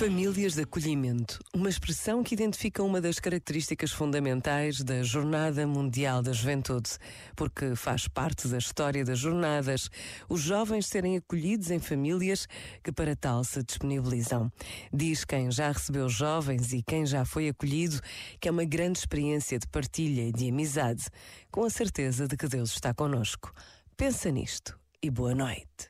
Famílias de acolhimento, uma expressão que identifica uma das características fundamentais da Jornada Mundial da Juventude, porque faz parte da história das jornadas os jovens serem acolhidos em famílias que para tal se disponibilizam. Diz quem já recebeu jovens e quem já foi acolhido que é uma grande experiência de partilha e de amizade, com a certeza de que Deus está conosco. Pensa nisto e boa noite.